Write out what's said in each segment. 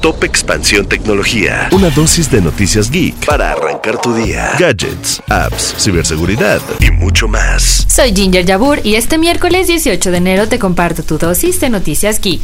Top Expansión Tecnología. Una dosis de noticias geek para arrancar tu día. Gadgets, apps, ciberseguridad y mucho más. Soy Ginger Yabur y este miércoles 18 de enero te comparto tu dosis de noticias geek.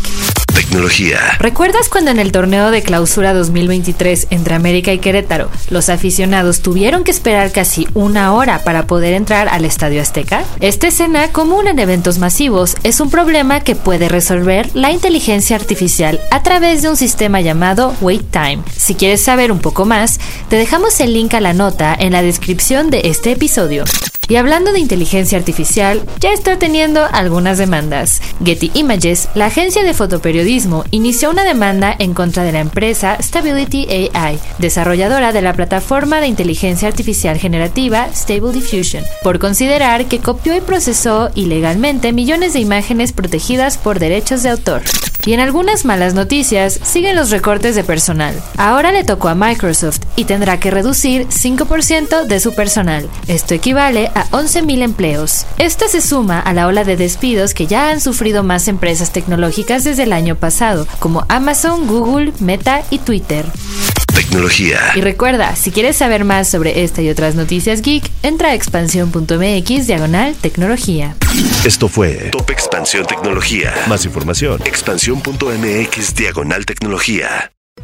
Tecnología. ¿Recuerdas cuando en el torneo de clausura 2023 entre América y Querétaro, los aficionados tuvieron que esperar casi una hora para poder entrar al Estadio Azteca? Esta escena, común en eventos masivos, es un problema que puede resolver la inteligencia artificial a través de un sistema llamado Wait Time. Si quieres saber un poco más, te dejamos el link a la nota en la descripción de este episodio. Y hablando de inteligencia artificial, ya está teniendo algunas demandas. Getty Images, la agencia de fotoperiodismo, inició una demanda en contra de la empresa Stability AI, desarrolladora de la plataforma de inteligencia artificial generativa Stable Diffusion, por considerar que copió y procesó ilegalmente millones de imágenes protegidas por derechos de autor. Y en algunas malas noticias siguen los recortes de personal. Ahora le tocó a Microsoft y tendrá que reducir 5% de su personal. Esto equivale a 11.000 empleos. Esta se suma a la ola de despidos que ya han sufrido más empresas tecnológicas desde el año pasado, como Amazon, Google, Meta y Twitter. Tecnología. Y recuerda, si quieres saber más sobre esta y otras noticias geek, entra a expansión.mx diagonal tecnología. Esto fue Top Expansión Tecnología. Más información. Expansión.mx diagonal tecnología.